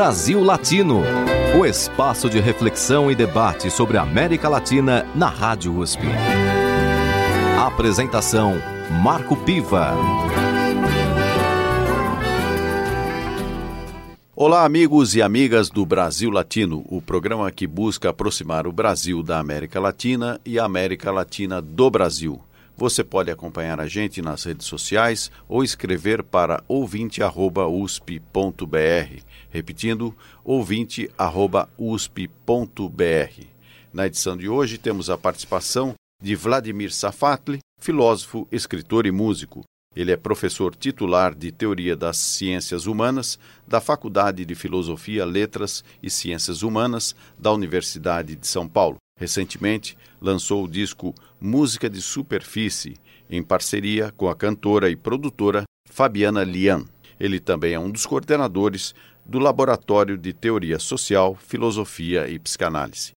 Brasil Latino, o espaço de reflexão e debate sobre a América Latina na Rádio USP. Apresentação Marco Piva. Olá, amigos e amigas do Brasil Latino, o programa que busca aproximar o Brasil da América Latina e a América Latina do Brasil. Você pode acompanhar a gente nas redes sociais ou escrever para ouvinte.usp.br. Repetindo, ouvinte.usp.br. Na edição de hoje temos a participação de Vladimir Safatli, filósofo, escritor e músico. Ele é professor titular de Teoria das Ciências Humanas da Faculdade de Filosofia, Letras e Ciências Humanas da Universidade de São Paulo. Recentemente, lançou o disco Música de Superfície, em parceria com a cantora e produtora Fabiana Lian. Ele também é um dos coordenadores do Laboratório de Teoria Social, Filosofia e Psicanálise.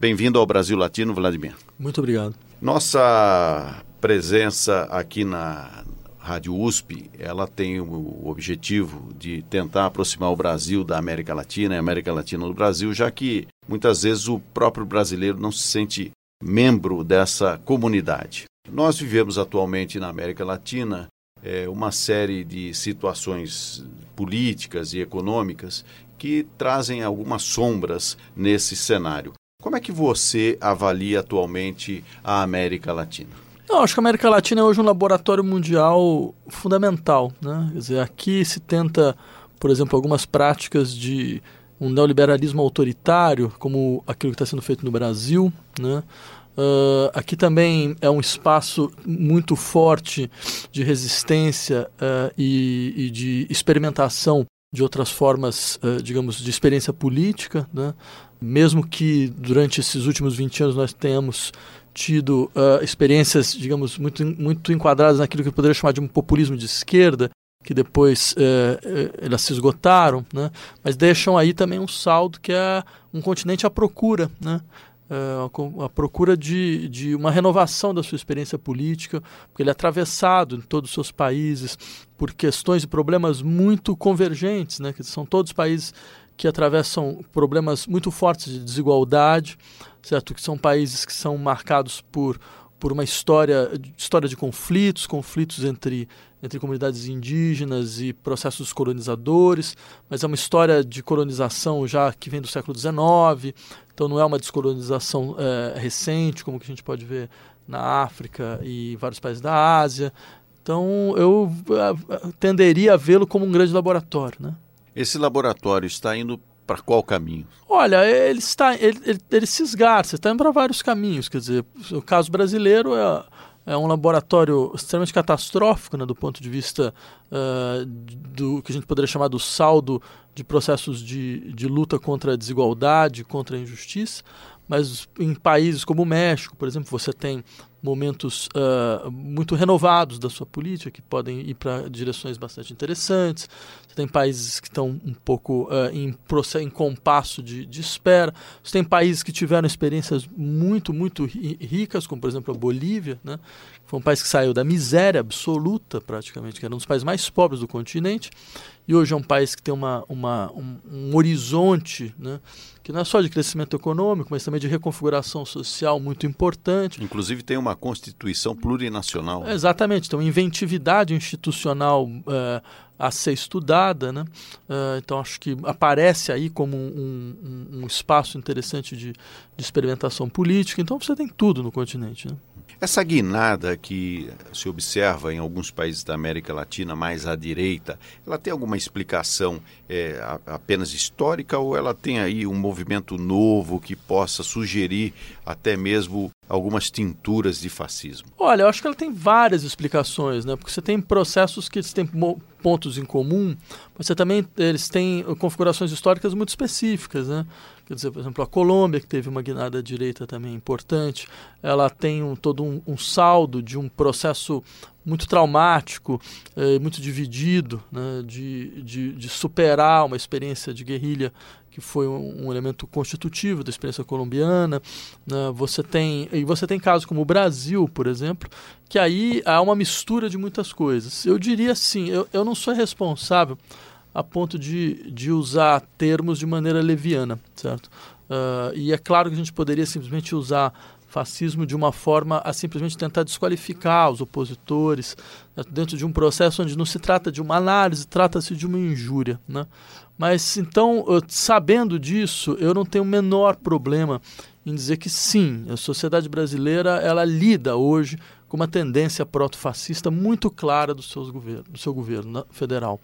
Bem-vindo ao Brasil Latino, Vladimir. Muito obrigado. Nossa presença aqui na Rádio USP, ela tem o objetivo de tentar aproximar o Brasil da América Latina e a América Latina do Brasil, já que muitas vezes o próprio brasileiro não se sente membro dessa comunidade. Nós vivemos atualmente na América Latina é, uma série de situações políticas e econômicas que trazem algumas sombras nesse cenário. Como é que você avalia atualmente a América Latina? Eu acho que a América Latina é hoje um laboratório mundial fundamental. Né? Quer dizer, aqui se tenta, por exemplo, algumas práticas de um neoliberalismo autoritário, como aquilo que está sendo feito no Brasil. Né? Uh, aqui também é um espaço muito forte de resistência uh, e, e, de experimentação de outras formas, uh, digamos, de experiência política. Né? Mesmo que durante esses últimos 20 anos nós tenhamos tido experiências, digamos, muito, muito enquadradas naquilo que eu poderia chamar de um populismo de esquerda, que depois uh, elas se esgotaram, né? mas deixam aí também um saldo que é um continente à procura, né? A procura de, de uma renovação da sua experiência política, porque ele é atravessado em todos os seus países por questões e problemas muito convergentes, né? que são todos países que atravessam problemas muito fortes de desigualdade, certo? Que são países que são marcados por, por uma história, história de conflitos, conflitos entre, entre comunidades indígenas e processos colonizadores, mas é uma história de colonização já que vem do século XIX, então não é uma descolonização é, recente, como que a gente pode ver na África e vários países da Ásia. Então eu é, tenderia a vê-lo como um grande laboratório, né? Esse laboratório está indo para qual caminho? Olha, ele está, ele, ele, ele se esgarça, está indo para vários caminhos. Quer dizer, o caso brasileiro é, é um laboratório extremamente catastrófico, né, do ponto de vista uh, do que a gente poderia chamar do saldo de processos de, de luta contra a desigualdade, contra a injustiça. Mas em países como o México, por exemplo, você tem momentos uh, muito renovados da sua política, que podem ir para direções bastante interessantes. Você tem países que estão um pouco uh, em, em compasso de, de, espera. Você tem países que tiveram experiências muito, muito ricas, como por exemplo a Bolívia, né? Foi um país que saiu da miséria absoluta, praticamente, que era um dos países mais pobres do continente, e hoje é um país que tem uma, uma um, um, horizonte né, que não é só de crescimento econômico, mas também de reconfiguração social muito importante. Inclusive tem uma constituição plurinacional. É, exatamente, então inventividade institucional é, a ser estudada. Né? É, então acho que aparece aí como um, um, um espaço interessante de, de, experimentação política. Então você tem tudo no continente. Né? Essa guinada que se observa em alguns países da América Latina mais à direita, ela tem alguma explicação é, apenas histórica ou ela tem aí um movimento novo que possa sugerir até mesmo algumas tinturas de fascismo? Olha, eu acho que ela tem várias explicações, né? Porque você tem processos que têm pontos em comum, mas você também eles têm configurações históricas muito específicas, né? Quer dizer, por exemplo, a Colômbia, que teve uma guinada direita também importante, ela tem um, todo um, um saldo de um processo muito traumático, eh, muito dividido, né, de, de, de, superar uma experiência de guerrilha que foi um, um elemento constitutivo da experiência colombiana. Né, você tem e você tem casos como o Brasil, por exemplo, que aí há uma mistura de muitas coisas. Eu diria assim, eu, eu não sou responsável a ponto de, de usar termos de maneira leviana, certo? Uh, e é claro que a gente poderia simplesmente usar fascismo de uma forma a simplesmente tentar desqualificar os opositores né, dentro de um processo onde não se trata de uma análise, trata-se de uma injúria. Né? Mas então, sabendo disso, eu não tenho o menor problema em dizer que sim, a sociedade brasileira ela lida hoje com uma tendência proto-fascista muito clara do, seus governo, do seu governo né, federal.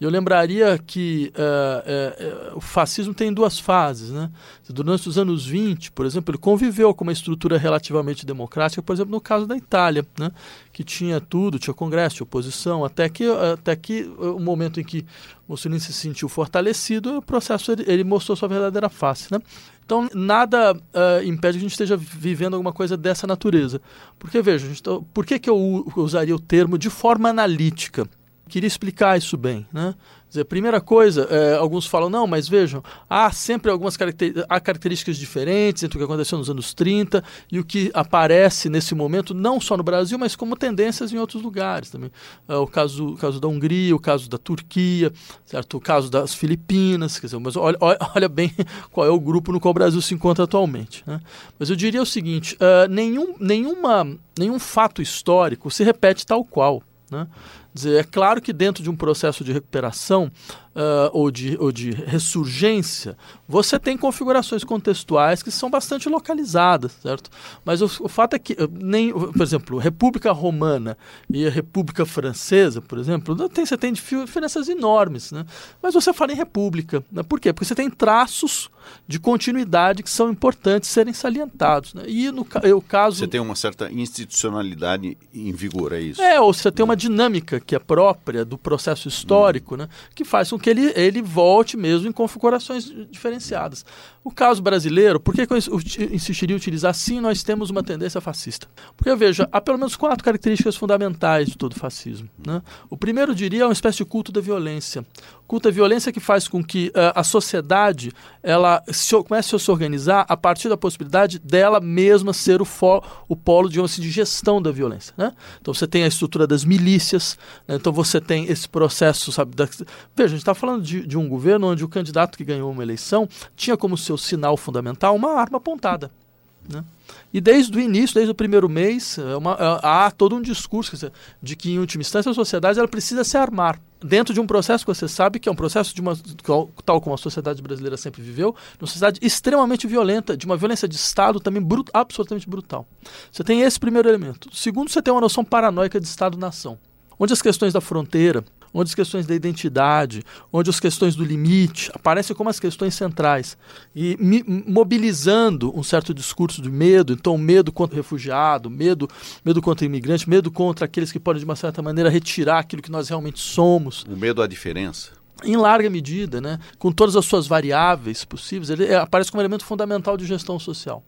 Eu lembraria que uh, uh, o fascismo tem duas fases. Né? Durante os anos 20, por exemplo, ele conviveu com uma estrutura relativamente democrática, por exemplo, no caso da Itália, né? que tinha tudo, tinha congresso, tinha oposição, até que, até que o momento em que Mussolini se sentiu fortalecido, o processo ele, ele mostrou sua verdadeira face. Né? Então, nada uh, impede que a gente esteja vivendo alguma coisa dessa natureza. Porque, veja, gente, tá, por que, que eu usaria o termo de forma analítica? Queria explicar isso bem. Né? Dizer, primeira coisa, é, alguns falam, não, mas vejam, há sempre algumas caracter há características diferentes entre o que aconteceu nos anos 30 e o que aparece nesse momento, não só no Brasil, mas como tendências em outros lugares também. É, o, caso, o caso da Hungria, o caso da Turquia, certo? o caso das Filipinas, quer dizer, mas olha, olha bem qual é o grupo no qual o Brasil se encontra atualmente. Né? Mas eu diria o seguinte, uh, nenhum, nenhuma, nenhum fato histórico se repete tal qual. Né? Dizer, é claro que dentro de um processo de recuperação uh, ou, de, ou de ressurgência, você tem configurações contextuais que são bastante localizadas, certo? Mas o, o fato é que, nem, por exemplo, República Romana e a República Francesa, por exemplo, tem, você tem diferenças enormes, né? Mas você fala em República. Né? Por quê? Porque você tem traços de continuidade que são importantes serem salientados. Né? E no o caso. Você tem uma certa institucionalidade em vigor, é isso? É, ou você tem uma dinâmica que é própria do processo histórico, hum. né? que faz com que ele, ele volte mesmo em configurações diferenciadas. O caso brasileiro, por que, que eu insistiria em utilizar sim, nós temos uma tendência fascista? Porque, veja, há pelo menos quatro características fundamentais de todo fascismo. Né? O primeiro, diria, é uma espécie de culto da violência. Culto da violência que faz com que uh, a sociedade ela se, comece a se organizar a partir da possibilidade dela mesma ser o, fo, o polo, digamos assim, de gestão da violência. Né? Então você tem a estrutura das milícias, né? então você tem esse processo, sabe? Da... Veja, a gente está falando de, de um governo onde o candidato que ganhou uma eleição tinha como seu sinal fundamental uma arma apontada. Né? E desde o início, desde o primeiro mês, é uma, é, há todo um discurso dizer, de que, em última instância, a sociedade ela precisa se armar. Dentro de um processo que você sabe que é um processo de uma, tal como a sociedade brasileira sempre viveu, uma sociedade extremamente violenta, de uma violência de Estado também brut, absolutamente brutal. Você tem esse primeiro elemento. Segundo, você tem uma noção paranoica de Estado-nação, onde as questões da fronteira, onde as questões da identidade, onde as questões do limite aparecem como as questões centrais e mobilizando um certo discurso de medo, então medo contra o refugiado, medo, medo contra o imigrante, medo contra aqueles que podem de uma certa maneira retirar aquilo que nós realmente somos. O medo à diferença. Em larga medida, né, com todas as suas variáveis possíveis, ele é, aparece como elemento fundamental de gestão social.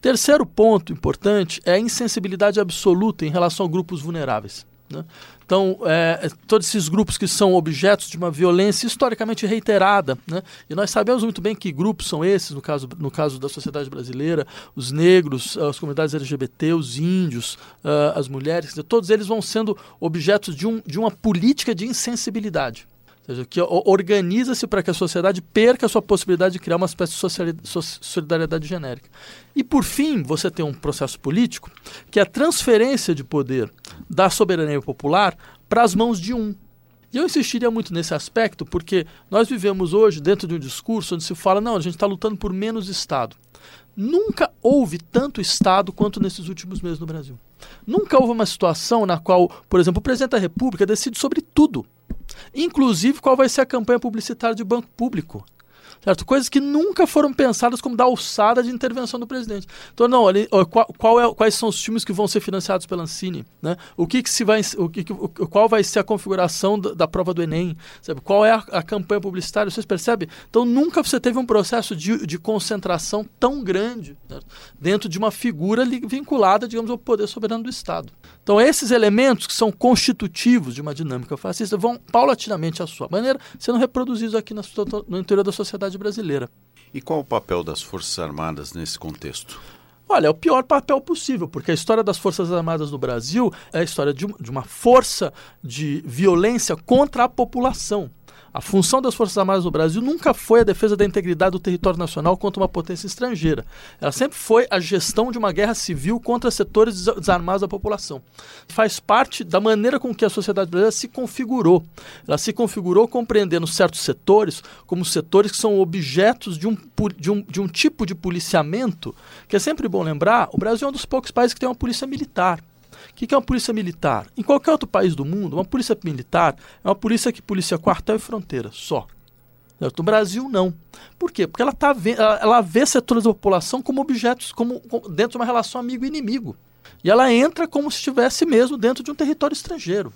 Terceiro ponto importante é a insensibilidade absoluta em relação a grupos vulneráveis. Né? Então, é, é, todos esses grupos que são objetos de uma violência historicamente reiterada, né? e nós sabemos muito bem que grupos são esses, no caso, no caso da sociedade brasileira, os negros, as comunidades LGBT, os índios, uh, as mulheres, todos eles vão sendo objetos de, um, de uma política de insensibilidade. Seja, que organiza-se para que a sociedade perca a sua possibilidade de criar uma espécie de solidariedade genérica. E, por fim, você tem um processo político que é a transferência de poder da soberania popular para as mãos de um. E eu insistiria muito nesse aspecto porque nós vivemos hoje dentro de um discurso onde se fala, não, a gente está lutando por menos Estado. Nunca houve tanto Estado quanto nesses últimos meses no Brasil. Nunca houve uma situação na qual, por exemplo, o presidente da República decide sobre tudo. Inclusive qual vai ser a campanha publicitária de banco público. Certo? Coisas que nunca foram pensadas como da alçada de intervenção do presidente. Então, não, ali, qual, qual é, quais são os filmes que vão ser financiados pela Ancine? Né? O que, que se vai, o que, qual vai ser a configuração da, da prova do Enem? Sabe? Qual é a, a, campanha publicitária? Vocês percebem? Então, nunca você teve um processo de, de concentração tão grande certo? dentro de uma figura vinculada, digamos, ao poder soberano do Estado. Então, esses elementos que são constitutivos de uma dinâmica fascista vão paulatinamente, à sua maneira, sendo reproduzidos aqui no interior da sociedade brasileira. E qual o papel das Forças Armadas nesse contexto? Olha, é o pior papel possível, porque a história das Forças Armadas no Brasil é a história de uma força de violência contra a população. A função das Forças Armadas no Brasil nunca foi a defesa da integridade do território nacional contra uma potência estrangeira. Ela sempre foi a gestão de uma guerra civil contra setores desarmados da população. Faz parte da maneira com que a sociedade brasileira se configurou. Ela se configurou compreendendo certos setores como setores que são objetos de um, de um, de um tipo de policiamento, que é sempre bom lembrar: o Brasil é um dos poucos países que tem uma polícia militar. O que é uma polícia militar? Em qualquer outro país do mundo, uma polícia militar é uma polícia que policia quartel e fronteira, só. No Brasil, não. Por quê? Porque ela, tá ela, vê setores da população como objetos, como, dentro de uma relação amigo-inimigo. E ela entra como se estivesse mesmo dentro de um território estrangeiro.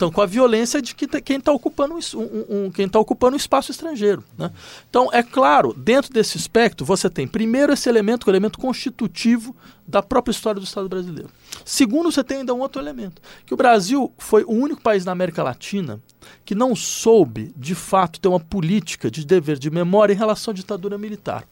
Então, com a violência de que, quem está ocupando, um, um, quem tá ocupando um espaço estrangeiro. Né? Então, é claro, dentro desse aspecto, você tem primeiro esse elemento, é o elemento constitutivo da própria história do Estado brasileiro. Segundo, você tem ainda um outro elemento, que o Brasil foi o único país na América Latina que não soube, de fato, ter uma política de dever de memória em relação à ditadura militar.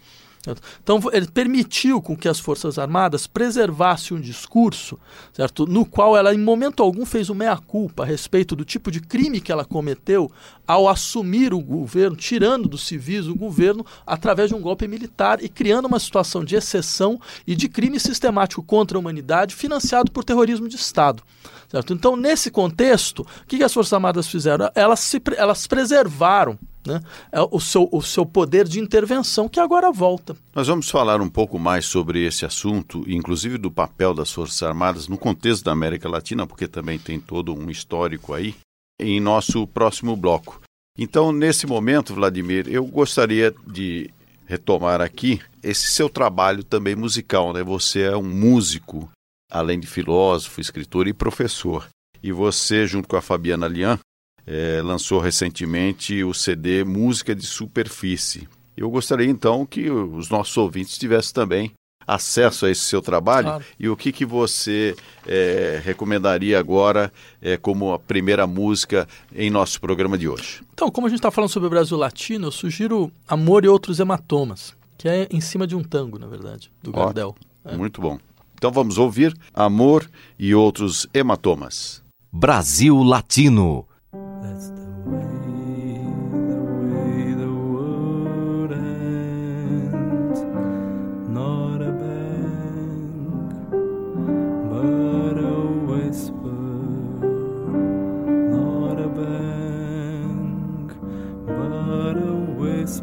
Então, ele permitiu com que as Forças Armadas preservassem um discurso certo? no qual ela, em momento algum, fez o meia-culpa a respeito do tipo de crime que ela cometeu ao assumir o governo, tirando dos civis o governo através de um golpe militar e criando uma situação de exceção e de crime sistemático contra a humanidade financiado por terrorismo de Estado. Certo? Então, nesse contexto, o que, as Forças Armadas fizeram? Elas, se, elas preservaram né, é o, seu, o seu poder de intervenção, que agora volta. Nós vamos falar um pouco mais sobre esse assunto, inclusive do papel das Forças Armadas no contexto da América Latina, porque também tem todo um histórico aí, em nosso próximo bloco. Então, nesse momento, Vladimir, eu gostaria de retomar aqui esse seu trabalho também musical, né? Você é um músico além de filósofo, escritor e professor. E você, junto com a Fabiana Lian, é, lançou recentemente o CD Música de Superfície. Eu gostaria então que os nossos ouvintes tivessem também acesso a esse seu trabalho claro. e o que, que você é, recomendaria agora é, como a primeira música em nosso programa de hoje. Então, como a gente está falando sobre o Brasil Latino, eu sugiro Amor e Outros Hematomas, que é em cima de um tango, na verdade, do Gardel. É. Muito bom. Então vamos ouvir Amor e outros hematomas. Brasil Latino.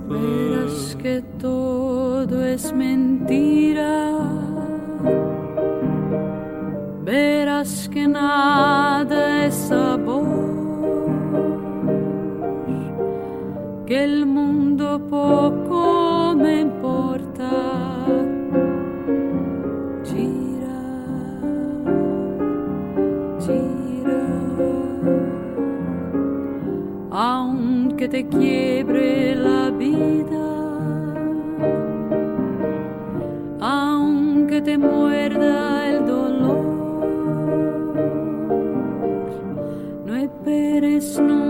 Verás que todo es mentira. Verás que nada es sabor, que el mundo poco me importa. Gira, gira, aunque te quiebre la vida. Aunque te muerda el dolor. esperes nunca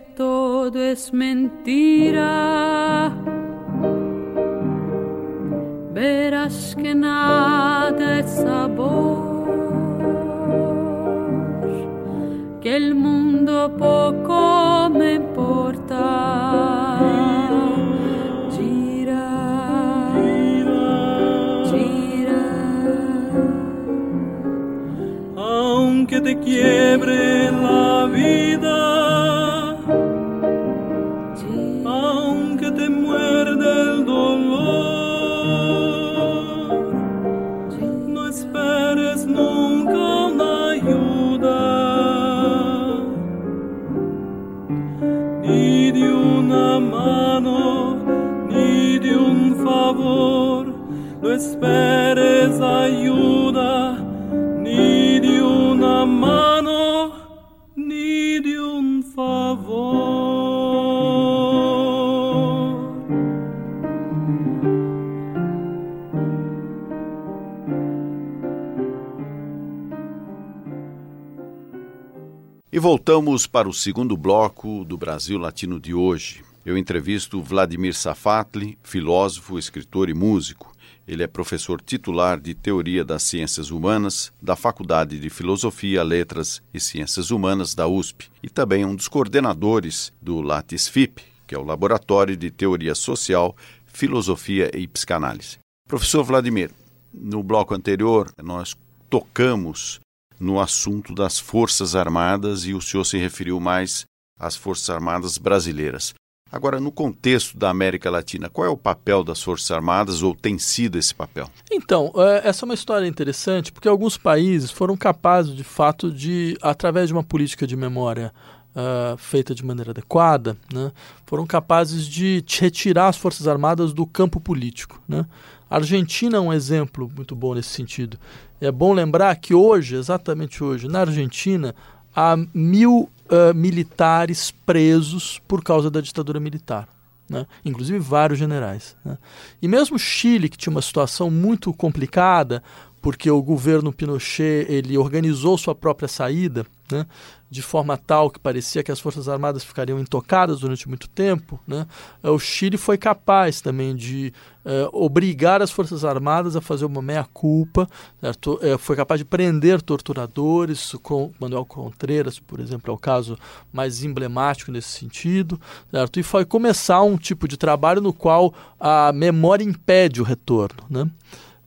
todo es mentira. Verás que nada es sabor, voltamos para o segundo bloco do Brasil Latino de hoje. Eu entrevisto Vladimir Safatli, filósofo, escritor e músico. Ele é professor titular de Teoria das Ciências Humanas da Faculdade de Filosofia, Letras e Ciências Humanas da USP e também um dos coordenadores do LatisFip, que é o Laboratório de Teoria Social, Filosofia e Psicanálise. Professor Vladimir, no bloco anterior nós tocamos no assunto das Forças Armadas e o senhor se referiu mais às Forças Armadas brasileiras. Agora, no contexto da América Latina, qual é o papel das Forças Armadas ou tem sido esse papel? Então, é, essa é uma história interessante porque alguns países foram capazes, de fato, de, através de uma política de memória uh, feita de maneira adequada, né, foram capazes de retirar as Forças Armadas do campo político. Né? A Argentina é um exemplo muito bom nesse sentido. É bom lembrar que hoje, exatamente hoje, na Argentina, há mil uh, militares presos por causa da ditadura militar. Né? Inclusive vários generais. Né? E mesmo Chile, que tinha uma situação muito complicada, porque o governo Pinochet ele organizou sua própria saída, né? de forma tal que parecia que as Forças Armadas ficariam intocadas durante muito tempo, né? o Chile foi capaz também de eh, obrigar as Forças Armadas a fazer uma meia-culpa, eh, foi capaz de prender torturadores, com Manuel Contreras, por exemplo, é o caso mais emblemático nesse sentido, certo? e foi começar um tipo de trabalho no qual a memória impede o retorno. Né?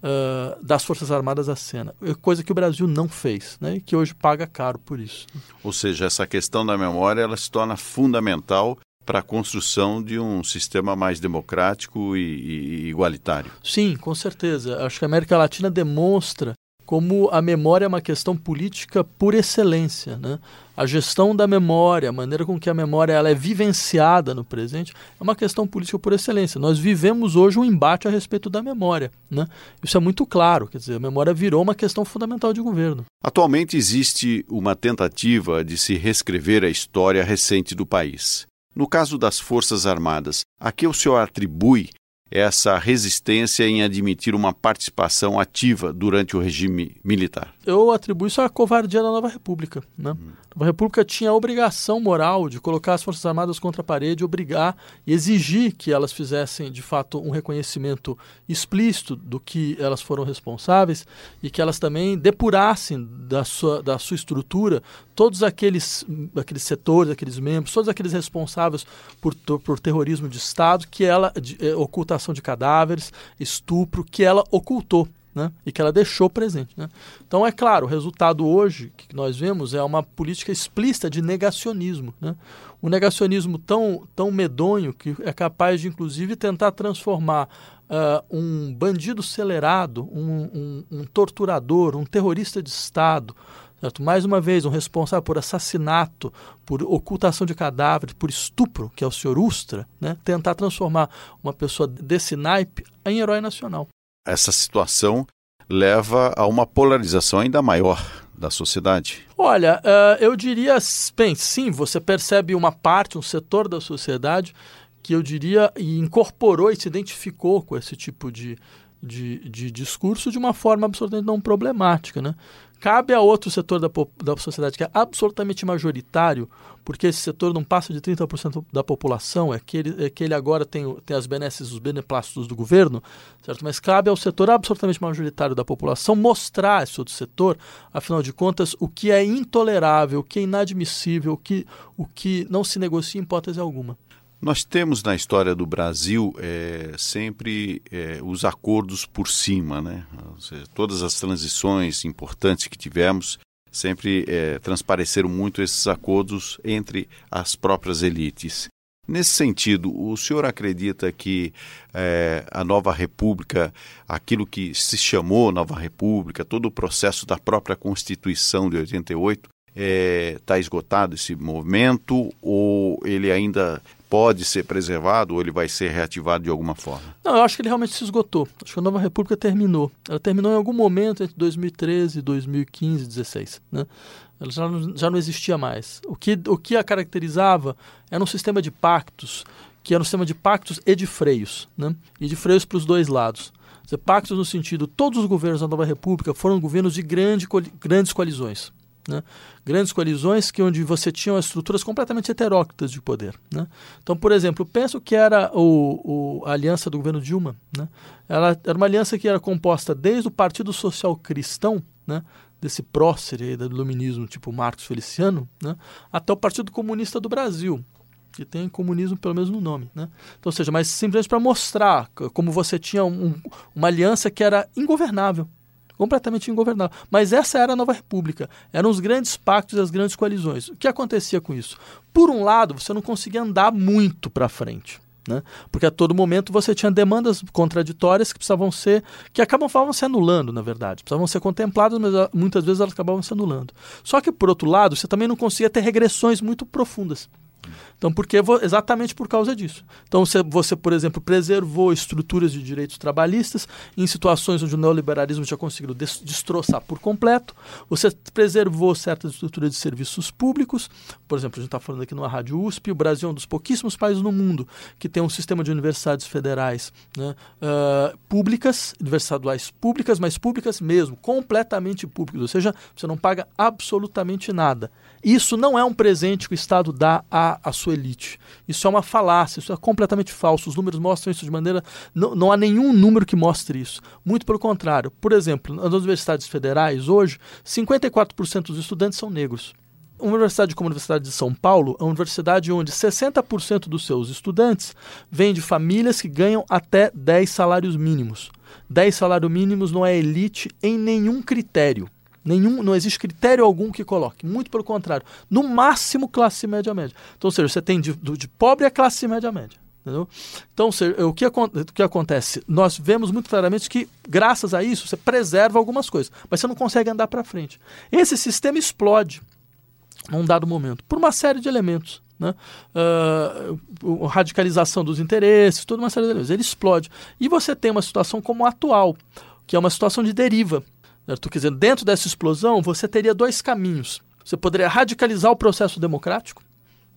Uh, das Forças Armadas à cena, coisa que o Brasil não fez, né, e que hoje paga caro por isso. Ou seja, essa questão da memória ela se torna fundamental para a construção de um sistema mais democrático e, e igualitário. Sim, com certeza. Acho que a América Latina demonstra como a memória é uma questão política por excelência. Né? A gestão da memória, a maneira com que a memória ela é vivenciada no presente, é uma questão política por excelência. Nós vivemos hoje um embate a respeito da memória. Né? Isso é muito claro, quer dizer, a memória virou uma questão fundamental de governo. Atualmente existe uma tentativa de se reescrever a história recente do país. No caso das Forças Armadas, a que o senhor atribui essa resistência em admitir uma participação ativa durante o regime militar? Eu atribuo isso à covardia da Nova República. Né? Hum. A Nova República tinha a obrigação moral de colocar as Forças Armadas contra a parede, obrigar e exigir que elas fizessem, de fato, um reconhecimento explícito do que elas foram responsáveis e que elas também depurassem da sua, da sua estrutura todos aqueles, aqueles setores, aqueles membros, todos aqueles responsáveis por, por terrorismo de Estado, que ela, de, eh, ocultação de cadáveres, estupro, que ela ocultou né? e que ela deixou presente. Né? Então, é claro, o resultado hoje que nós vemos é uma política explícita de negacionismo. Né? Um negacionismo tão, tão medonho que é capaz de, inclusive, tentar transformar uh, um bandido acelerado, um, um, um torturador, um terrorista de Estado, Certo? Mais uma vez, um responsável por assassinato, por ocultação de cadáveres, por estupro, que é o senhor Ustra, né? tentar transformar uma pessoa desse naipe em herói nacional essa situação leva a uma polarização ainda maior da sociedade? Olha, uh, eu diria, bem, sim, você percebe uma parte, um setor da sociedade que eu diria incorporou e se identificou com esse tipo de, de, de discurso de uma forma absolutamente não problemática. Né? Cabe a outro setor da, da sociedade que é absolutamente majoritário, porque esse setor não passa de 30% da população, é que ele, é que ele agora tem, tem as benesses, os beneplácitos do governo, certo? mas cabe ao setor absolutamente majoritário da população mostrar esse outro setor, afinal de contas, o que é intolerável, o que é inadmissível, o que, o que não se negocia em hipótese alguma. Nós temos na história do Brasil é, sempre é, os acordos por cima, né? Seja, todas as transições importantes que tivemos sempre é, transpareceram muito esses acordos entre as próprias elites. Nesse sentido, o senhor acredita que é, a nova república, aquilo que se chamou nova república, todo o processo da própria Constituição de 88, está é, esgotado esse movimento ou ele ainda pode ser preservado ou ele vai ser reativado de alguma forma? Não, eu acho que ele realmente se esgotou. Acho que a Nova República terminou. Ela terminou em algum momento entre 2013, 2015 e 2016. Né? Ela já não, já não existia mais. O que, o que a caracterizava era um sistema de pactos, que era um sistema de pactos e de freios. Né? E de freios para os dois lados. Pactos no sentido, todos os governos da Nova República foram governos de grande, grandes coalizões. Né? Grandes coalizões que onde você tinha estruturas completamente heteróclitas de poder. Né? Então, por exemplo, penso que era o, o, a aliança do governo Dilma. Né? Ela era uma aliança que era composta desde o Partido Social Cristão, né? desse prócer do iluminismo tipo Marcos Feliciano, né? até o Partido Comunista do Brasil, que tem comunismo pelo menos no nome. Né? Então, ou seja, mas simplesmente para mostrar como você tinha um, uma aliança que era ingovernável completamente ingovernável. Mas essa era a nova república. Eram os grandes pactos as grandes coalizões. O que acontecia com isso? Por um lado, você não conseguia andar muito para frente. Né? Porque a todo momento você tinha demandas contraditórias que precisavam ser, que acabavam se anulando, na verdade. Precisavam ser contempladas, mas ah, muitas vezes elas acabavam se anulando. Só que, por outro lado, você também não conseguia ter regressões muito profundas. Então, porque exatamente por causa disso. Então, você, você, por exemplo, preservou estruturas de direitos trabalhistas em situações onde o neoliberalismo tinha conseguido destroçar por completo. Você preservou certas estruturas de serviços públicos. Por exemplo, a gente está falando aqui numa rádio USP. O Brasil é um dos pouquíssimos países no mundo que tem um sistema de universidades federais né, uh, públicas, universidades públicas, mas públicas mesmo, completamente públicas. Ou seja, você não paga absolutamente nada. Isso não é um presente que o Estado dá à sua elite. Isso é uma falácia, isso é completamente falso. Os números mostram isso de maneira. Não, não há nenhum número que mostre isso. Muito pelo contrário. Por exemplo, nas universidades federais, hoje, 54% dos estudantes são negros. Uma universidade como a Universidade de São Paulo é uma universidade onde 60% dos seus estudantes vêm de famílias que ganham até 10 salários mínimos. 10 salários mínimos não é elite em nenhum critério. Nenhum, não existe critério algum que coloque. Muito pelo contrário. No máximo, classe média média. Então, ou seja, você tem de, de pobre a classe média média. Entendeu? Então, seja, o, que, o que acontece? Nós vemos muito claramente que, graças a isso, você preserva algumas coisas, mas você não consegue andar para frente. Esse sistema explode num dado momento, por uma série de elementos. Né? Uh, radicalização dos interesses, toda uma série de elementos. Ele explode. E você tem uma situação como a atual, que é uma situação de deriva. Estou dizendo, dentro dessa explosão, você teria dois caminhos. Você poderia radicalizar o processo democrático,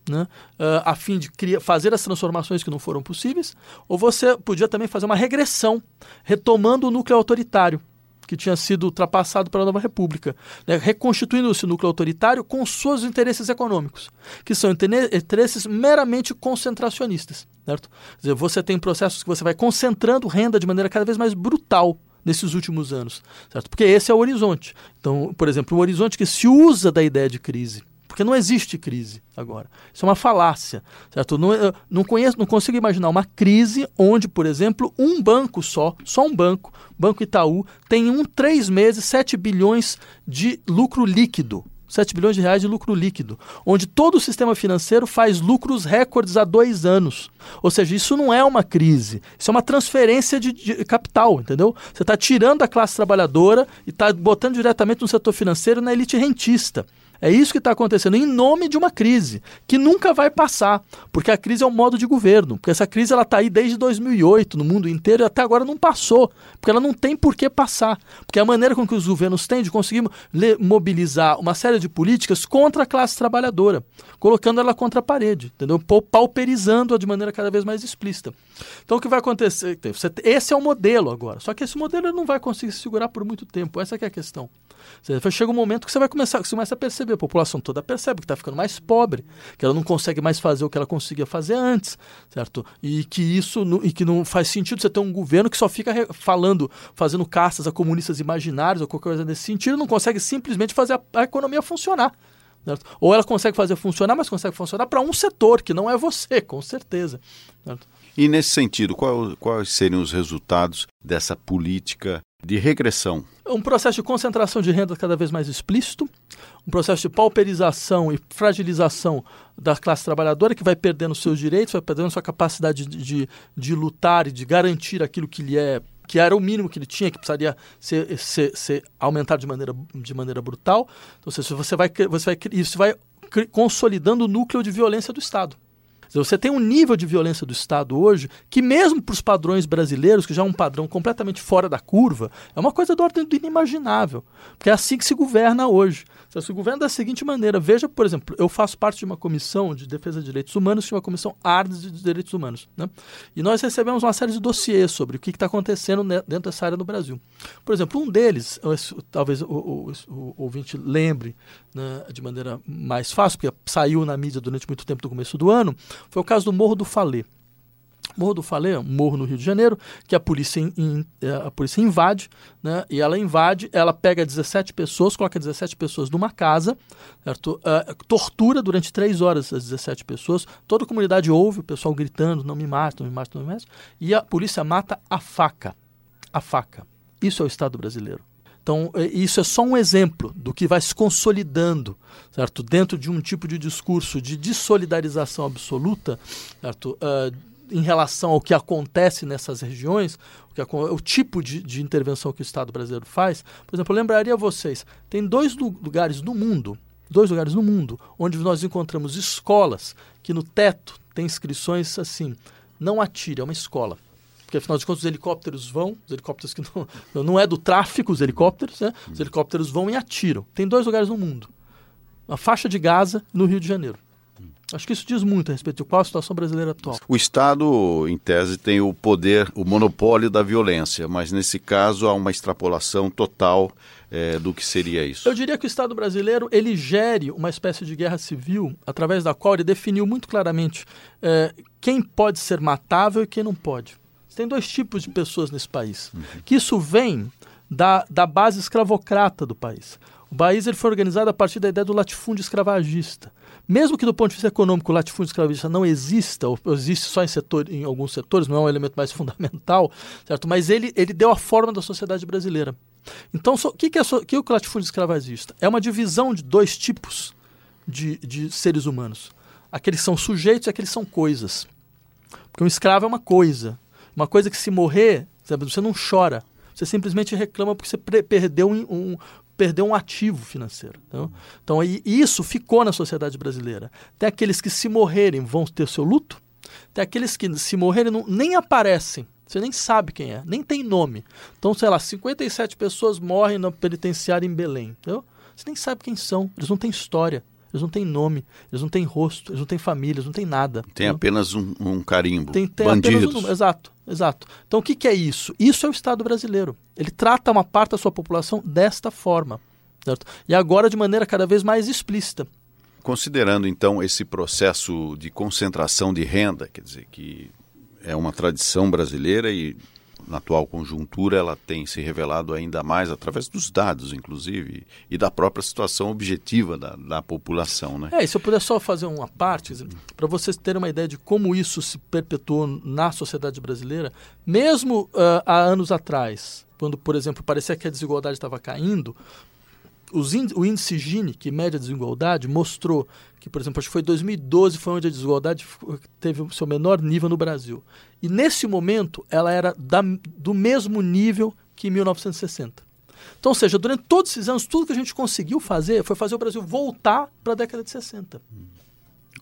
né, uh, a fim de criar, fazer as transformações que não foram possíveis, ou você podia também fazer uma regressão, retomando o núcleo autoritário que tinha sido ultrapassado pela nova república, né, reconstituindo esse núcleo autoritário com seus interesses econômicos, que são interesses meramente concentracionistas. Certo? Dizer, você tem processos que você vai concentrando renda de maneira cada vez mais brutal nesses últimos anos, certo? Porque esse é o horizonte. Então, por exemplo, um horizonte que se usa da ideia de crise, porque não existe crise agora. Isso é uma falácia, certo? Não, não conheço, não consigo imaginar uma crise onde, por exemplo, um banco só, só um banco, Banco Itaú, tem um três meses 7 bilhões de lucro líquido. 7 bilhões de reais de lucro líquido, onde todo o sistema financeiro faz lucros recordes há dois anos. Ou seja, isso não é uma crise, isso é uma transferência de, de capital, entendeu? Você está tirando a classe trabalhadora e está botando diretamente no setor financeiro na elite rentista. É isso que está acontecendo em nome de uma crise que nunca vai passar, porque a crise é um modo de governo, porque essa crise ela está aí desde 2008 no mundo inteiro e até agora não passou, porque ela não tem por que passar, porque a maneira com que os governos têm de conseguir mobilizar uma série de políticas contra a classe trabalhadora, colocando ela contra a parede, entendeu? Pauperizando-a de maneira cada vez mais explícita. Então o que vai acontecer? Esse é o modelo agora, só que esse modelo não vai conseguir se segurar por muito tempo, essa é a questão. Chega um momento que você vai começar, você começa a perceber, a população toda percebe que está ficando mais pobre, que ela não consegue mais fazer o que ela conseguia fazer antes, certo? E que isso e que não faz sentido você ter um governo que só fica falando, fazendo caças a comunistas imaginários ou qualquer coisa nesse sentido, não consegue simplesmente fazer a, a economia funcionar. Certo? Ou ela consegue fazer funcionar, mas consegue funcionar para um setor, que não é você, com certeza. Certo? E nesse sentido, qual, quais seriam os resultados dessa política de regressão? Um processo de concentração de renda cada vez mais explícito, um processo de pauperização e fragilização da classe trabalhadora que vai perdendo seus direitos, vai perdendo sua capacidade de, de, de lutar e de garantir aquilo que lhe é que era o mínimo que ele tinha, que precisaria ser, ser, ser aumentado de maneira, de maneira brutal. Então, você vai, você vai, isso vai consolidando o núcleo de violência do Estado. Você tem um nível de violência do Estado hoje que, mesmo para os padrões brasileiros, que já é um padrão completamente fora da curva, é uma coisa da ordem do inimaginável. Porque é assim que se governa hoje. Se governa da seguinte maneira: veja, por exemplo, eu faço parte de uma comissão de defesa de direitos humanos, que uma comissão ARDES de direitos humanos. Né? E nós recebemos uma série de dossiês sobre o que está acontecendo dentro dessa área no Brasil. Por exemplo, um deles, talvez o, o, o ouvinte lembre né, de maneira mais fácil, porque saiu na mídia durante muito tempo do começo do ano, foi o caso do Morro do Falê. Morro do Falê, um morro no Rio de Janeiro, que a polícia, in, é, a polícia invade, né? E ela invade, ela pega 17 pessoas, coloca 17 pessoas numa casa, certo? Uh, tortura durante três horas as 17 pessoas. Toda a comunidade ouve o pessoal gritando: não me mate, não me mate, não me mate. E a polícia mata a faca. A faca. Isso é o Estado brasileiro. Então, é, isso é só um exemplo do que vai se consolidando, certo? Dentro de um tipo de discurso de dessolidarização absoluta, certo? Uh, em relação ao que acontece nessas regiões, o, que, o tipo de, de, intervenção que o Estado brasileiro faz. Por exemplo, eu lembraria a vocês, tem dois lugares no mundo, dois lugares no mundo, onde nós encontramos escolas que no teto tem inscrições assim, não atire, é uma escola porque afinal de contas os helicópteros vão, os helicópteros que não, não é do tráfico, os helicópteros, né? Os helicópteros vão e atiram. Tem dois lugares no mundo. A faixa de Gaza no Rio de Janeiro. Acho que isso diz muito a respeito de qual a situação brasileira atual. O Estado, em tese, tem o poder, o monopólio da violência, mas nesse caso há uma extrapolação total é, do que seria isso. Eu diria que o Estado brasileiro ele gere uma espécie de guerra civil através da qual ele definiu muito claramente é, quem pode ser matável e quem não pode. Tem dois tipos de pessoas nesse país. Uhum. Que isso vem da, da base escravocrata do país. O país ele foi organizado a partir da ideia do latifúndio escravagista. Mesmo que do ponto de vista econômico o latifúndio escravagista não exista, ou existe só em, setor, em alguns setores, não é um elemento mais fundamental, certo? mas ele, ele deu a forma da sociedade brasileira. Então, o que, que, é, que é o latifúndio escravagista? É uma divisão de dois tipos de, de seres humanos. Aqueles são sujeitos e aqueles são coisas. Porque um escravo é uma coisa, uma coisa que se morrer, você não chora. Você simplesmente reclama porque você perdeu um, um, perdeu um ativo financeiro. Então, então isso ficou na sociedade brasileira. Tem aqueles que se morrerem vão ter seu luto, tem aqueles que se morrerem não, nem aparecem. Você nem sabe quem é, nem tem nome. Então, sei lá, 57 pessoas morrem no penitenciário em Belém. Entendeu? Você nem sabe quem são, eles não têm história. Eles não têm nome, eles não têm rosto, eles não têm família, eles não têm nada. Tem apenas um, um carimbo. Tem, tem Bandidos. Um, exato, exato. Então o que, que é isso? Isso é o Estado brasileiro. Ele trata uma parte da sua população desta forma. Certo? E agora de maneira cada vez mais explícita. Considerando então esse processo de concentração de renda, quer dizer, que é uma tradição brasileira e na atual conjuntura, ela tem se revelado ainda mais através dos dados, inclusive, e da própria situação objetiva da, da população. Né? É, e se eu puder só fazer uma parte, para vocês terem uma ideia de como isso se perpetuou na sociedade brasileira, mesmo uh, há anos atrás, quando, por exemplo, parecia que a desigualdade estava caindo, o índice Gini, que mede a desigualdade, mostrou que, por exemplo, acho que foi 2012 foi onde a desigualdade teve o seu menor nível no Brasil. E nesse momento ela era da, do mesmo nível que em 1960. Então, ou seja, durante todos esses anos, tudo que a gente conseguiu fazer foi fazer o Brasil voltar para a década de 60.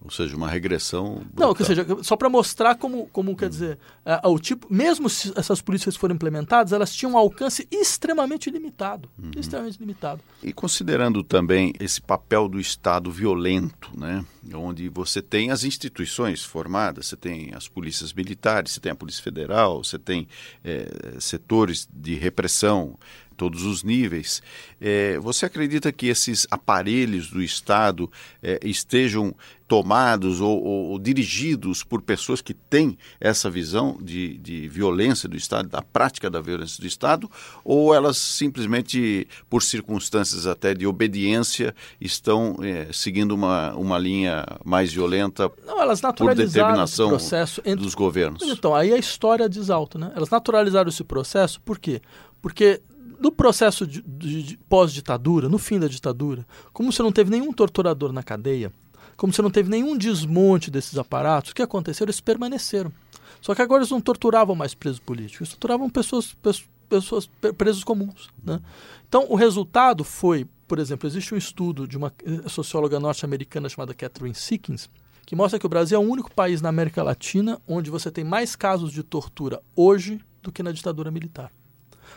Ou seja, uma regressão. Não, brutal. ou seja, só para mostrar como, como quer dizer, é, o tipo, mesmo se essas políticas foram implementadas, elas tinham um alcance extremamente limitado, extremamente limitado. E considerando também esse papel do Estado violento, né, onde você tem as instituições formadas, você tem as polícias militares, você tem a Polícia Federal, você tem eh, setores de repressão, todos os níveis. Eh, você acredita que esses aparelhos do Estado eh, estejam tomados ou, ou- ou dirigidos por pessoas que têm essa visão de, de violência do Estado, da prática da violência do Estado, ou elas simplesmente, por circunstâncias até de obediência, estão seguindo uma, uma linha mais violenta Não, elas por determinação processo entre dos governos? Então, aí a história diz alto, né? Elas naturalizaram esse processo, por quê? Porque no processo de, de- de pós-ditadura, no fim da ditadura, como você não teve nenhum torturador na cadeia, como você não teve nenhum desmonte desses aparatos, o que aconteceu? Eles permaneceram. Só que agora eles não torturavam mais presos políticos, eles torturavam pessoas, pes- pessoas pe- presos comuns. Né? Então, o resultado foi, por exemplo, existe um estudo de uma eh, socióloga norte-americana chamada Catherine Sickins, que mostra que o Brasil é o único país na América Latina onde você tem mais casos de tortura hoje do que na ditadura militar.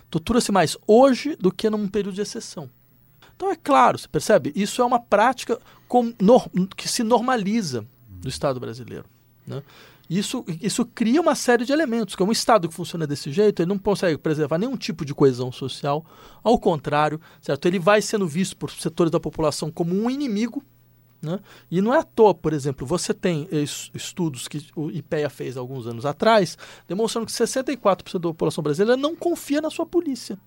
Tortura-se mais hoje do que num período de exceção. Então é claro, você percebe? Isso é uma prática com- nor- que se normaliza no Estado brasileiro. Né? Isso, isso cria uma série de elementos, que é um Estado que funciona desse jeito, ele não consegue preservar nenhum tipo de coesão social, ao contrário, certo? ele vai sendo visto por setores da população como um inimigo, né? E não é à toa, por exemplo, você tem es- estudos que o IPEA fez alguns anos atrás, demonstrando que 64% da população brasileira não confia na sua polícia.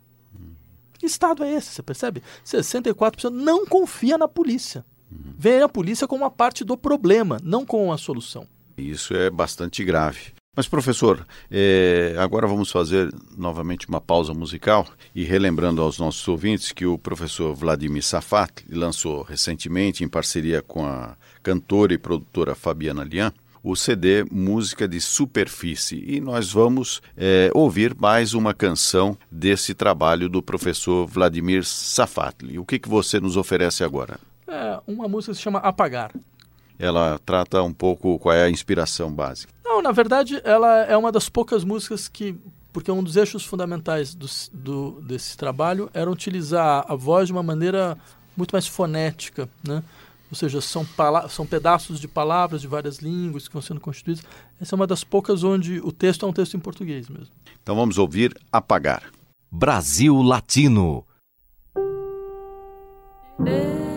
Que estado é esse? Você percebe? 64% não confia na polícia. Vê a polícia como uma parte do problema, não como uma solução. Isso é bastante grave. Mas, professor, eh, agora vamos fazer novamente uma pausa musical e relembrando aos nossos ouvintes que o professor Vladimir Safat lançou recentemente, em parceria com a cantora e produtora Fabiana Lian, o CD Música de Superfície. E nós vamos eh, ouvir mais uma canção desse trabalho do professor Vladimir Safatli. O que, que você nos oferece agora? É uma música se chama Apagar. Ela trata um pouco qual é a inspiração básica. Não, na verdade, ela é uma das poucas músicas que. Porque um dos eixos fundamentais do, do- desse trabalho era utilizar a voz de uma maneira muito mais fonética, né? Ou seja, são, são pedaços de palavras de várias línguas que vão sendo constituídos. Essa é uma das poucas onde o texto é um texto em português mesmo. Então vamos ouvir Apagar. Brasil Latino. Descido,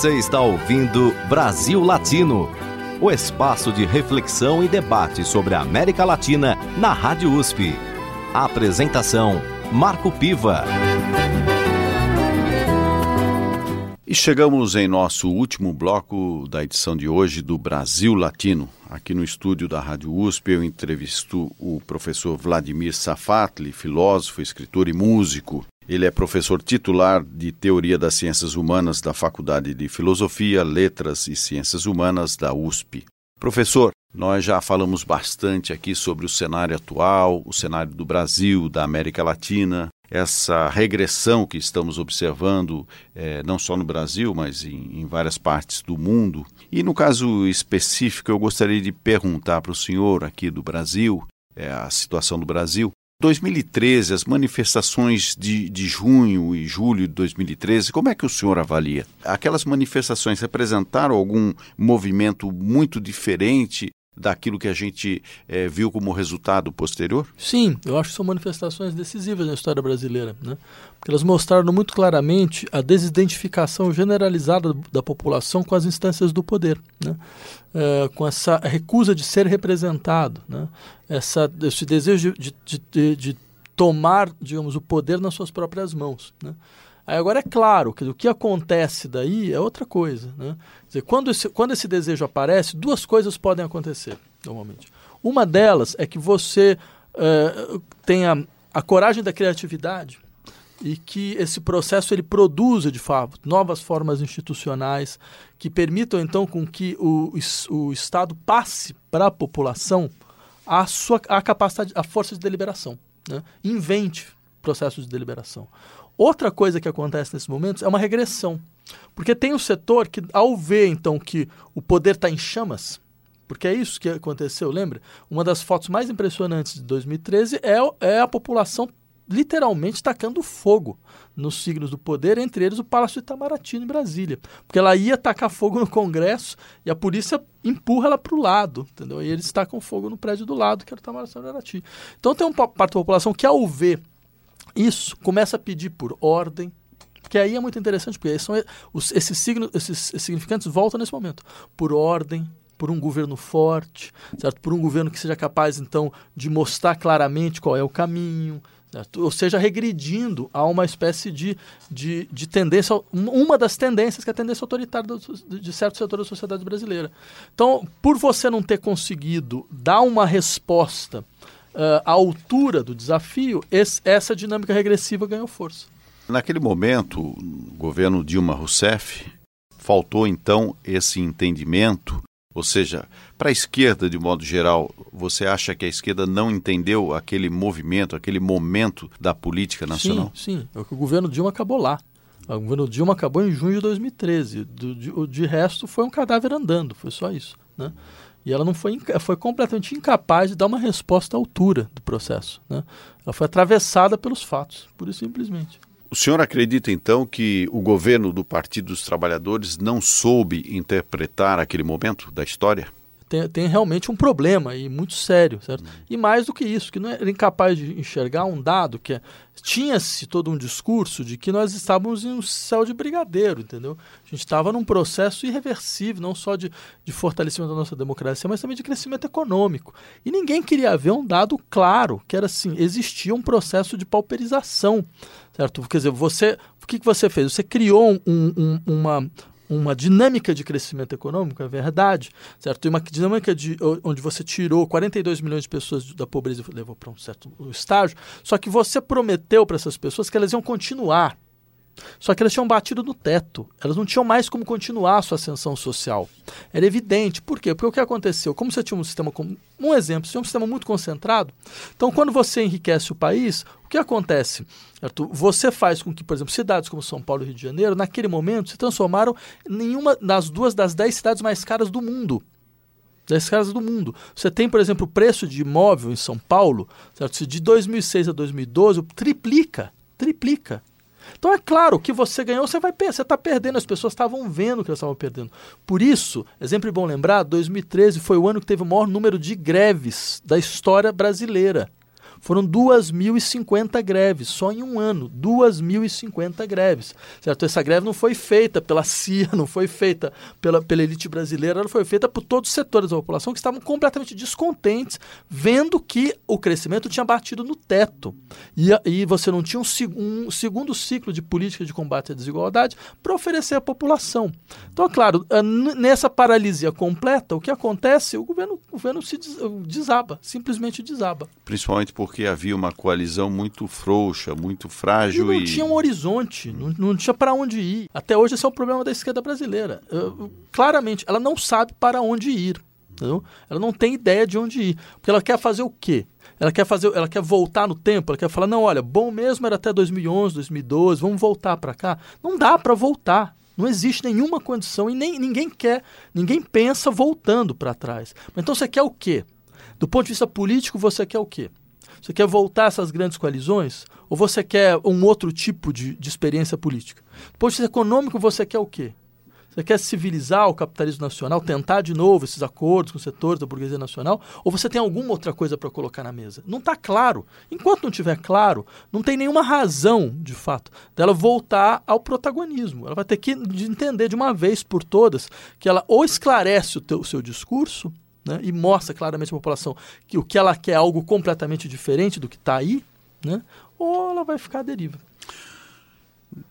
Você está ouvindo Brasil Latino, o espaço de reflexão e debate sobre a América Latina na Rádio USP. A apresentação: Marco Piva. E chegamos em nosso último bloco da edição de hoje do Brasil Latino. Aqui no estúdio da Rádio USP eu entrevisto o professor Vladimir Safatli, filósofo, escritor e músico. Ele é professor titular de Teoria das Ciências Humanas da Faculdade de Filosofia, Letras e Ciências Humanas da USP. Professor, nós já falamos bastante aqui sobre o cenário atual, o cenário do Brasil, da América Latina, essa regressão que estamos observando, eh, não só no Brasil, mas em, em, várias partes do mundo. E no caso específico, eu gostaria de perguntar para o senhor aqui do Brasil, eh, a situação do Brasil. 2013, as manifestações de, de junho e julho de 2013, como é que o senhor avalia? Aquelas manifestações representaram algum movimento muito diferente daquilo que a gente é, viu como resultado posterior? Sim, eu acho que são manifestações decisivas na história brasileira, né? porque elas mostraram muito claramente a desidentificação generalizada da população com as instâncias do poder, né? É, com essa recusa de ser representado, né? essa, esse desejo de, de, de, de tomar, digamos, o poder nas suas próprias mãos. Né? Aí agora é claro que o que acontece daí é outra coisa. Né? Quer dizer, quando, esse, quando esse desejo aparece, duas coisas podem acontecer normalmente. Uma delas é que você uh, tenha a coragem da criatividade e que esse processo ele produza de fato novas formas institucionais que permitam então com que o, o Estado passe para a população a sua a capacidade a força de deliberação né? invente processos de deliberação Outra coisa que acontece nesses momentos é uma regressão. Porque tem um setor que, ao ver então que o poder está em chamas, porque é isso que aconteceu, lembra? Uma das fotos mais impressionantes de 2013 é, é a população literalmente tacando fogo nos signos do poder, entre eles o Palácio Itamaraty em Brasília. Porque ela ia tacar fogo no Congresso e a polícia empurra ela para o lado, entendeu? E eles tacam fogo no prédio do lado, que era o Itamaraty. Então tem uma parte da população que, ao ver isso começa a pedir por ordem, que aí é muito interessante, porque são os, esses, signos, esses, esses significantes voltam nesse momento. Por ordem, por um governo forte, certo? por um governo que seja capaz, então, de mostrar claramente qual é o caminho, certo? ou seja, regredindo a uma espécie de, de, de tendência, uma das tendências que é a tendência autoritária de certo setor da sociedade brasileira. Então, por você não ter conseguido dar uma resposta uh, à altura do desafio, esse, essa dinâmica regressiva ganhou força. Naquele momento, o governo Dilma Rousseff faltou então esse entendimento, ou seja, para a esquerda de modo geral, você acha que a esquerda não entendeu aquele movimento, aquele momento da política nacional? Sim, sim. É o governo Dilma acabou lá. O governo Dilma acabou em junho de 2013. Do, de, de resto, foi um cadáver andando, foi só isso. Né? E ela não foi, foi completamente incapaz de dar uma resposta à altura do processo. Né? Ela foi atravessada pelos fatos, pura e simplesmente. O senhor acredita então que o governo do Partido dos Trabalhadores não soube interpretar aquele momento da história? Tem, tem realmente um problema e muito sério, certo? E mais do que isso, que não era incapaz de enxergar um dado que é, tinha-se todo um discurso de que nós estávamos em um céu de brigadeiro, entendeu? A gente estava num processo irreversível, não só de, de fortalecimento da nossa democracia, mas também de crescimento econômico. E ninguém queria ver um dado claro, que era assim, existia um processo de pauperização, certo? Quer dizer, você, o que, que você fez? Você criou um, um, uma, uma dinâmica de crescimento econômico, é verdade, certo? E uma dinâmica de, onde você tirou 42 milhões de pessoas da pobreza e levou para um certo estágio, só que você prometeu para essas pessoas que elas iam continuar só que elas tinham batido no teto, elas não tinham mais como continuar a sua ascensão social. Era evidente. Por quê? Porque o que aconteceu? Como você tinha um sistema, como um exemplo, você tinha um sistema muito concentrado, então quando você enriquece o país, o que acontece? Certo? Você faz com que, por exemplo, cidades como São Paulo e Rio de Janeiro, naquele momento, se transformaram em uma das duas das dez cidades mais caras do mundo. das casas do mundo. Você tem, por exemplo, o preço de imóvel em São Paulo, certo? De 2006 a 2012 triplica, triplica. Então é claro, que você ganhou, você vai você está perdendo. As pessoas estavam vendo que elas estavam perdendo. Por isso, é sempre bom lembrar, 2013 foi o ano que teve o maior número de greves da história brasileira. Foram 2.050 greves, só em um ano. 2.050 greves. Certo? Essa greve não foi feita pela CIA, não foi feita pela, pela elite brasileira, ela foi feita por todos os setores da população que estavam completamente descontentes, vendo que o crescimento tinha batido no teto. E, e você não tinha um, um segundo ciclo de política de combate à desigualdade para oferecer à população. Então, é claro, nessa paralisia completa, o que acontece? O governo, o governo se desaba, simplesmente desaba. Principalmente por porque havia uma coalizão muito frouxa, muito frágil. E não e... tinha um horizonte, não, não tinha para onde ir. Até hoje esse é o problema da esquerda brasileira. Uh, claramente, ela não sabe para onde ir. Entendeu? Ela não tem ideia de onde ir. Porque ela quer fazer o quê? Ela quer fazer, ela quer voltar no tempo, ela quer falar, não, olha, bom mesmo era até 2011, 2012, vamos voltar para cá. Não dá para voltar. Não existe nenhuma condição e nem ninguém quer, ninguém pensa voltando para trás. Então você quer o quê? Do ponto de vista político, você quer o quê? Você quer voltar essas grandes coalizões? Ou você quer um outro tipo de, de experiência política? Do ponto de vista econômico, você quer o quê? Você quer civilizar o capitalismo nacional, tentar de novo esses acordos com os setores da burguesia nacional? Ou você tem alguma outra coisa para colocar na mesa? Não está claro. Enquanto não estiver claro, não tem nenhuma razão, de fato, dela voltar ao protagonismo. Ela vai ter que entender de uma vez por todas que ela ou esclarece o, teu, o seu discurso, né, e mostra claramente à população que o que ela quer é algo completamente diferente do que está aí, né, ou ela vai ficar à deriva.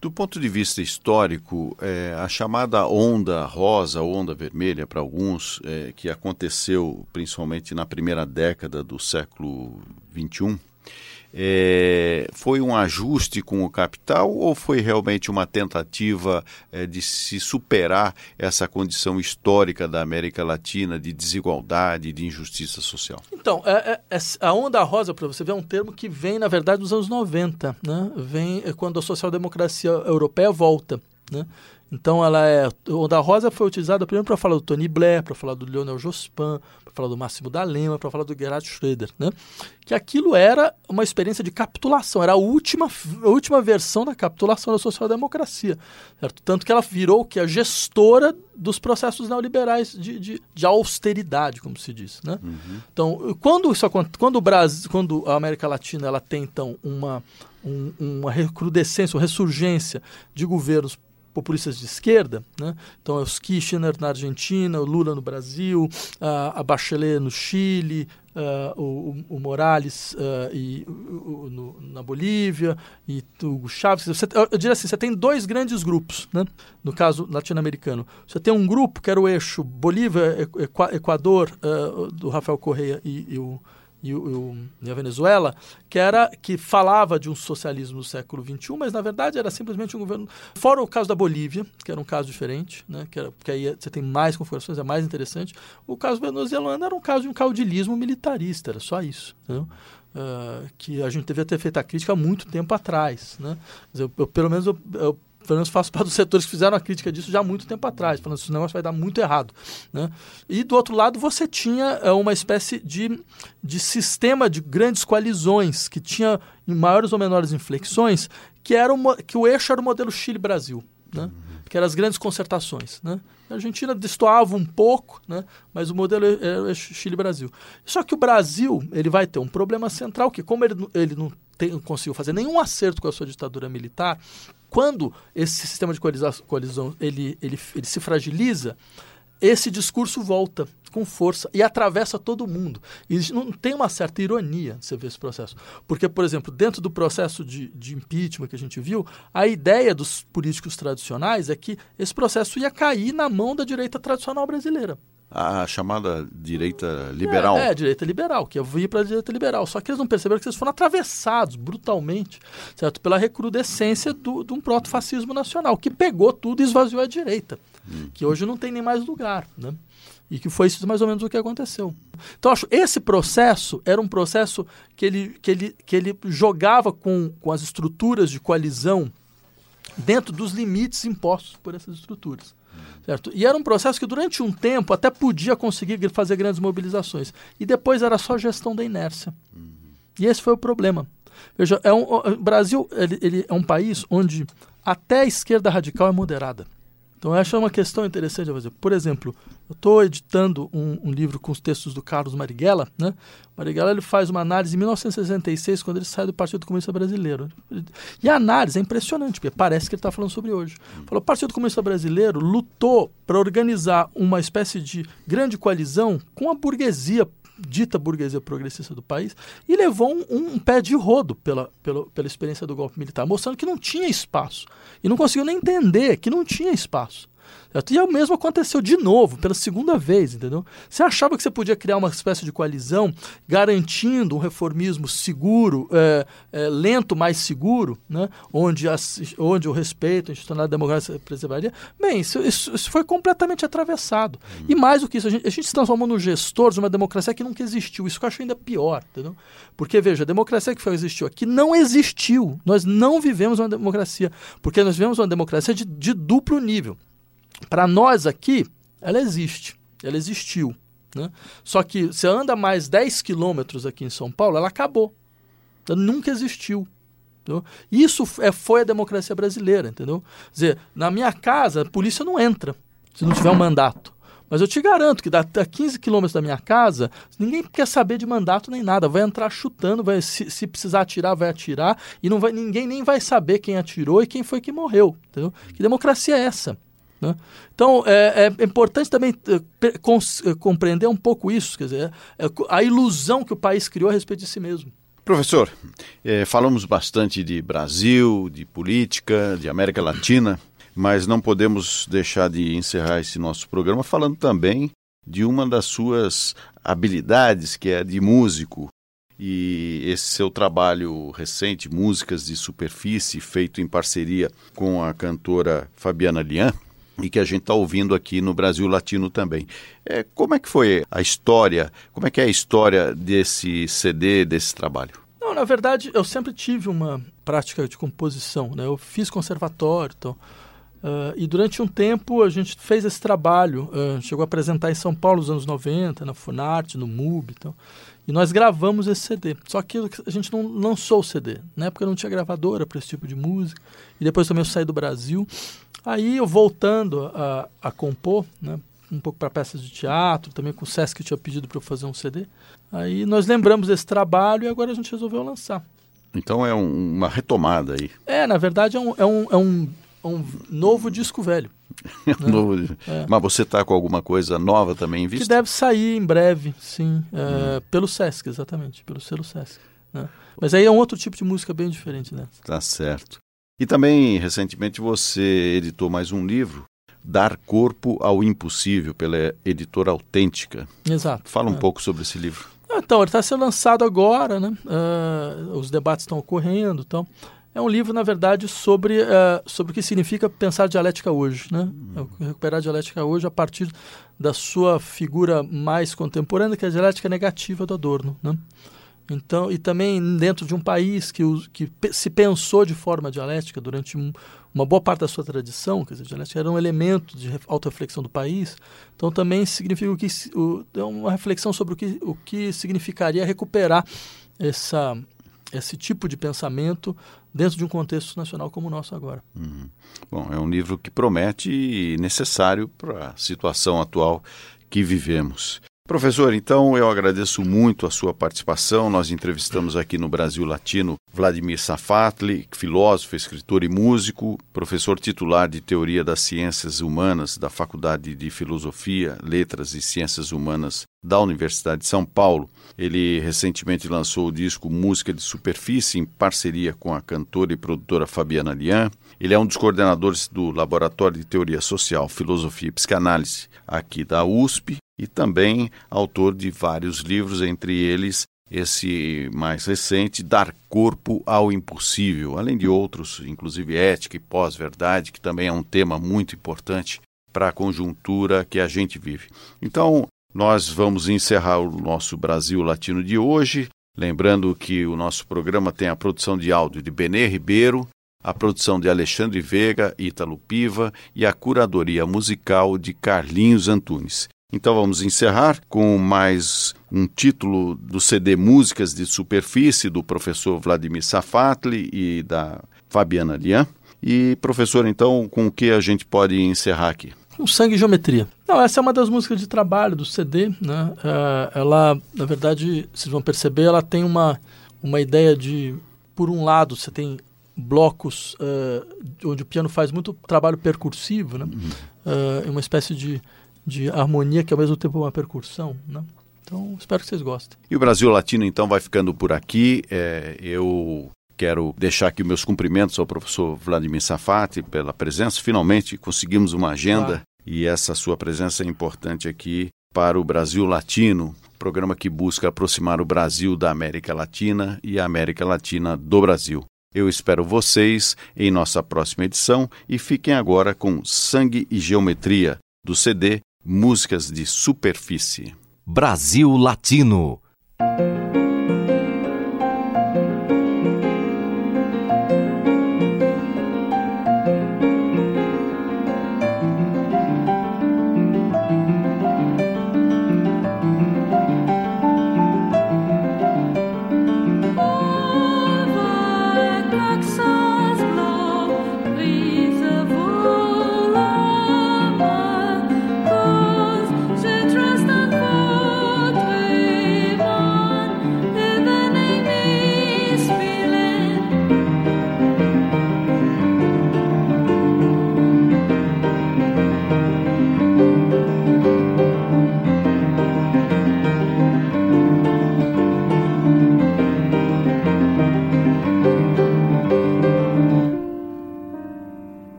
Do ponto de vista histórico, é, a chamada onda rosa, onda vermelha para alguns, é, que aconteceu principalmente na primeira década do século XXI, é, foi um ajuste com o capital ou foi realmente uma tentativa é, de se superar essa condição histórica da América Latina de desigualdade, de injustiça social? Então, é, é, é a onda rosa, para você ver, é um termo que vem, na verdade, dos anos 90. Né? Vem é, quando a social-democracia europeia volta. Né? Então, ela é. Onda Rosa foi utilizada primeiro para falar do Tony Blair, para falar do Lionel Jospin, para falar do Máximo da Lema, para falar do Gerhard Schröder, né? Que aquilo era uma experiência de capitulação, era a última, a última versão da capitulação da social-democracia, certo? Tanto que ela virou que a gestora dos processos neoliberais de, de, de austeridade, como se diz, né? Uhum. Então, quando isso quando o Brasil, quando a América Latina ela tem então uma um, uma recrudescência, uma ressurgência de governos populistas de esquerda, né? então é os Kirchner na Argentina, o Lula no Brasil, a, a Bachelet no Chile, o, o, Morales e, o, no, na Bolívia e o Chaves. Você, eu diria assim, você tem dois grandes grupos, né? no caso latino-americano. Você tem um grupo que era o eixo Bolívia, Equador, do Rafael Correia e, e o e, o, e, a Venezuela, que era que falava de um socialismo do século XXI, mas na verdade era simplesmente um governo. Fora o caso da Bolívia, que era um caso diferente, né, que era, porque aí você tem mais configurações, é mais interessante. O caso venezuelano era um caso de um caudilismo militarista, era só isso. Uh, que a gente devia ter feito a crítica há muito tempo atrás. Né? Eu, eu, pelo menos eu, eu pelo menos faço parte dos setores que fizeram a crítica disso já há muito tempo atrás, falando que esse negócio vai dar muito errado. Né? E do outro lado você tinha é, uma espécie de, de sistema de grandes coalizões que tinha em maiores ou menores inflexões, que, era uma, que o eixo era o modelo Chile-Brasil, né? que eram as grandes concertações. Né? A Argentina destoava um pouco, né? mas o modelo era o Chile-Brasil. Só que o Brasil ele vai ter um problema central, que como ele, ele não tem, conseguiu fazer nenhum acerto com a sua ditadura militar, quando esse sistema de coalizão ele, ele, ele se fragiliza, esse discurso volta com força e atravessa todo mundo. E não tem uma certa ironia você ver esse processo. Porque, por exemplo, dentro do processo de, de impeachment que a gente viu, a ideia dos políticos tradicionais é que esse processo ia cair na mão da direita tradicional brasileira a chamada direita liberal. É, é direita liberal, que eu vi para a direita liberal. Só que eles não perceberam que eles foram atravessados brutalmente, certo? Pela recrudescência do, de um proto-fascismo nacional, que pegou tudo e esvaziou a direita, hum. que hoje não tem nem mais lugar, né? E que foi isso mais ou menos o que aconteceu. Então, acho esse processo era um processo que ele, que ele, que ele jogava com, com as estruturas de coalizão dentro dos limites impostos por essas estruturas. Certo? E era um processo que durante um tempo até podia conseguir fazer grandes mobilizações. E depois era só gestão da inércia. E esse foi o problema. Veja, é um, o Brasil ele, ele é um país onde até a esquerda radical é moderada. Então, essa é uma questão interessante a fazer. Por exemplo, eu estou editando um, um, livro com os textos do Carlos Marighella. Né? Marighella ele faz uma análise em 1966, quando ele sai do Partido Comunista Brasileiro. E a análise é impressionante, porque parece que ele está falando sobre hoje. Falou, o Partido Comunista Brasileiro lutou para organizar uma espécie de grande coalizão com a burguesia dita burguesia progressista do país, e levou um, um pé de rodo pela, pela, pela experiência do golpe militar, mostrando que não tinha espaço. E não conseguiu nem entender que não tinha espaço. E o mesmo aconteceu de novo, pela segunda vez, entendeu? Você achava que você podia criar uma espécie de coalizão garantindo um reformismo seguro, é, é, lento, mais seguro, né? onde, as, onde o respeito a institucionalidade democrática preservaria? Bem, isso, isso, isso, foi completamente atravessado. Hum. E mais do que isso, a gente, a gente se transformou no gestor de uma democracia que nunca existiu. Isso que eu acho ainda pior, entendeu? Porque, veja, a democracia que foi, existiu aqui não existiu. Nós não vivemos uma democracia, porque nós vivemos uma democracia de, de duplo nível. Para nós aqui, ela existe, ela existiu. Né? Só que você anda mais 10 quilômetros aqui em São Paulo, ela acabou. Ela nunca existiu. Entendeu? Isso é, foi a democracia brasileira, entendeu? Quer dizer, na minha casa, a polícia não entra se não tiver um mandato. Mas eu te garanto que a 15 quilômetros da minha casa, ninguém quer saber de mandato nem nada. Vai entrar chutando, vai, se, se precisar atirar, vai atirar, e não vai, ninguém nem vai saber quem atirou e quem foi que morreu. Entendeu? Que democracia é essa? Né? Então, é, é, importante também é, compreender um pouco isso, quer dizer, é, a ilusão que o país criou a respeito de si mesmo. Professor, é, falamos bastante de Brasil, de política, de América Latina, mas não podemos deixar de encerrar esse nosso programa falando também de uma das suas habilidades, que é de músico. E esse seu trabalho recente, Músicas de Superfície, feito em parceria com a cantora Fabiana Lian, e que a gente está ouvindo aqui no Brasil Latino também. É, como é que foi a história, como é que é a história desse CD, desse trabalho? Não, na verdade, eu sempre tive uma prática de composição, né? Eu fiz conservatório, então, uh, e durante um tempo a gente fez esse trabalho, uh, chegou a apresentar em São Paulo nos anos 90, na Funarte, no MUB, então, e nós gravamos esse CD. Só que a gente não lançou o CD. Na época não tinha gravadora para esse tipo de música. E depois também eu saí do Brasil. Aí eu voltando a, a compor, né, um pouco para peças de teatro, também com o Sesc que tinha pedido para eu fazer um CD. Aí nós lembramos desse trabalho e agora a gente resolveu lançar. Então é um, uma retomada aí. É, na verdade é um, é um, é um, um novo disco velho. né? novo... é. Mas você está com alguma coisa nova também em vista? Que deve sair em breve, sim. É, hum. Pelo Sesc, exatamente, pelo selo Sesc. Né? Mas aí é um outro tipo de música bem diferente dessa. Tá certo. E também, recentemente, você editou mais um livro, Dar Corpo ao Impossível, pela editora Autêntica. Exato. Fala um é. pouco sobre esse livro. Então, ele está sendo lançado agora, né? Uh, os debates estão ocorrendo. Então. É um livro, na verdade, sobre, uh, sobre o que significa pensar dialética hoje. Né? Uhum. Recuperar a dialética hoje a partir da sua figura mais contemporânea, que é a dialética negativa do Adorno. Né? Então, e também dentro de um país que, que se pensou de forma dialética durante um, uma boa parte da sua tradição, quer dizer, a dialética era um elemento de auto-reflexão do país, então também significa o que, o, é uma reflexão sobre o que, o que significaria recuperar essa, esse tipo de pensamento dentro de um contexto nacional como o nosso agora. Uhum. Bom, é um livro que promete e necessário para a situação atual que vivemos. Professor, então eu agradeço muito a sua participação. Nós entrevistamos aqui no Brasil Latino Vladimir Safatli, filósofo, escritor e músico, professor titular de Teoria das Ciências Humanas da Faculdade de Filosofia, Letras e Ciências Humanas da Universidade de São Paulo. Ele recentemente lançou o disco Música de Superfície em parceria com a cantora e produtora Fabiana Lian. Ele é um dos coordenadores do Laboratório de Teoria Social, Filosofia e Psicanálise aqui da USP e também autor de vários livros, entre eles esse mais recente, Dar Corpo ao Impossível, além de outros, inclusive Ética e Pós-Verdade, que também é um tema muito importante para a conjuntura que a gente vive. Então, nós vamos encerrar o nosso Brasil Latino de hoje, lembrando que o nosso programa tem a produção de áudio de Benê Ribeiro, a produção de Alexandre Veiga, Ítalo Piva e a curadoria musical de Carlinhos Antunes. Então vamos encerrar com mais um título do CD Músicas de Superfície do professor Vladimir Safatli e da Fabiana Lian. E professor, então, com o que a gente pode encerrar aqui? Com sangue e geometria. Não, essa é uma das músicas de trabalho do CD, né? Uh, ela, na verdade, vocês vão perceber, ela tem uma, uma ideia de, por um lado, você tem blocos uh, onde o piano faz muito trabalho percursivo, né? Uhum. Uh, uma espécie de de harmonia que ao mesmo tempo é uma percussão, né? Então, espero que vocês gostem. E o Brasil Latino, então, vai ficando por aqui. É, eu quero deixar aqui meus cumprimentos ao professor Vladimir Safati pela presença. Finalmente conseguimos uma agenda claro. e essa sua presença é importante aqui para o Brasil Latino, programa que busca aproximar o Brasil da América Latina e a América Latina do Brasil. Eu espero vocês em nossa próxima edição e fiquem agora com Sangue e Geometria, do CD Músicas de Superfície. Brasil Latino.